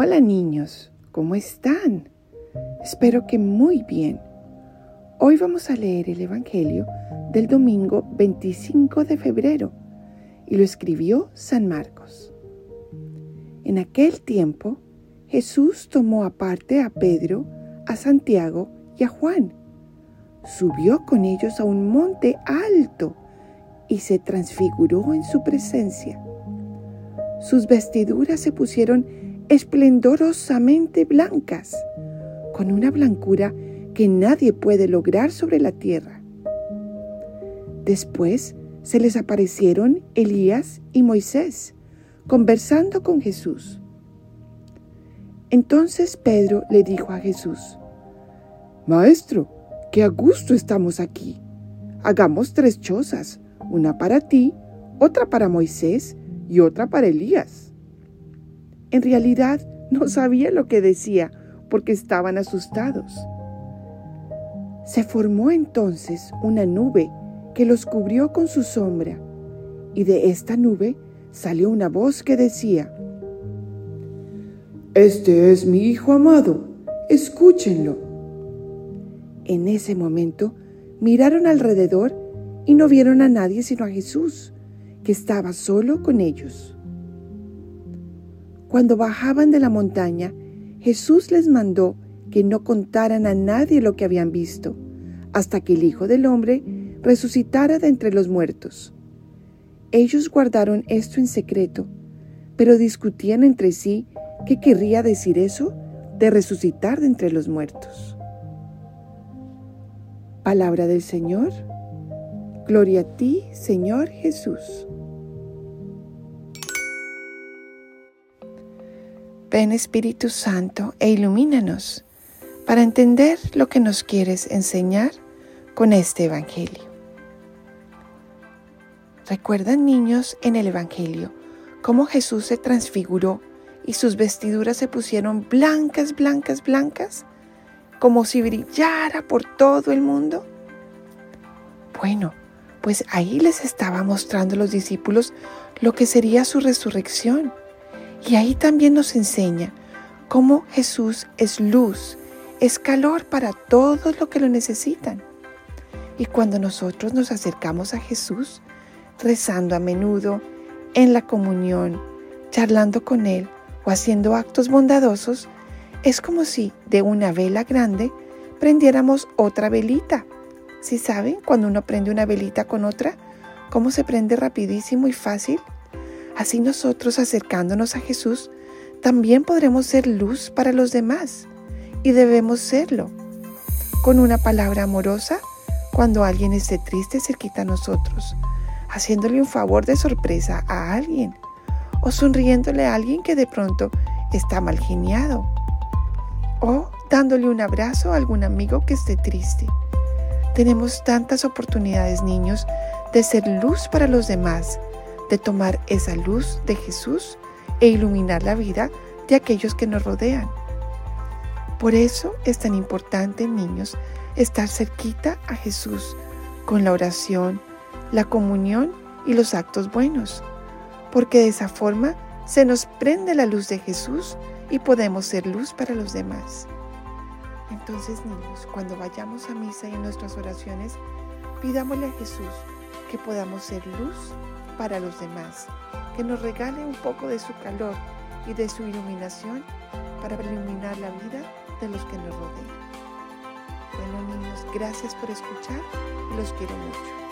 Hola niños, ¿cómo están? Espero que muy bien. Hoy vamos a leer el Evangelio del domingo 25 de febrero y lo escribió San Marcos. En aquel tiempo, Jesús tomó aparte a Pedro, a Santiago y a Juan. Subió con ellos a un monte alto y se transfiguró en su presencia. Sus vestiduras se pusieron esplendorosamente blancas, con una blancura que nadie puede lograr sobre la tierra. Después se les aparecieron Elías y Moisés, conversando con Jesús. Entonces Pedro le dijo a Jesús, Maestro, qué a gusto estamos aquí. Hagamos tres chozas, una para ti, otra para Moisés y otra para Elías. En realidad no sabía lo que decía porque estaban asustados. Se formó entonces una nube que los cubrió con su sombra, y de esta nube salió una voz que decía, Este es mi Hijo amado, escúchenlo. En ese momento miraron alrededor y no vieron a nadie sino a Jesús, que estaba solo con ellos. Cuando bajaban de la montaña, Jesús les mandó que no contaran a nadie lo que habían visto, hasta que el Hijo del Hombre resucitara de entre los muertos. Ellos guardaron esto en secreto, pero discutían entre sí qué querría decir eso de resucitar de entre los muertos. Palabra del Señor. Gloria a ti, Señor Jesús. Ven Espíritu Santo e ilumínanos para entender lo que nos quieres enseñar con este Evangelio. ¿Recuerdan niños en el Evangelio cómo Jesús se transfiguró y sus vestiduras se pusieron blancas, blancas, blancas, como si brillara por todo el mundo? Bueno, pues ahí les estaba mostrando a los discípulos lo que sería su resurrección y ahí también nos enseña cómo Jesús es luz, es calor para todos los que lo necesitan. Y cuando nosotros nos acercamos a Jesús, rezando a menudo, en la comunión, charlando con Él o haciendo actos bondadosos, es como si de una vela grande prendiéramos otra velita. ¿Sí saben cuando uno prende una velita con otra? ¿Cómo se prende rapidísimo y fácil? Así nosotros acercándonos a Jesús, también podremos ser luz para los demás y debemos serlo. Con una palabra amorosa cuando alguien esté triste cerquita a nosotros, haciéndole un favor de sorpresa a alguien o sonriéndole a alguien que de pronto está mal geniado o dándole un abrazo a algún amigo que esté triste. Tenemos tantas oportunidades, niños, de ser luz para los demás de tomar esa luz de Jesús e iluminar la vida de aquellos que nos rodean. Por eso es tan importante, niños, estar cerquita a Jesús con la oración, la comunión y los actos buenos, porque de esa forma se nos prende la luz de Jesús y podemos ser luz para los demás. Entonces, niños, cuando vayamos a misa y en nuestras oraciones, pidámosle a Jesús que podamos ser luz para los demás, que nos regale un poco de su calor y de su iluminación para iluminar la vida de los que nos rodean. Bueno niños, gracias por escuchar y los quiero mucho.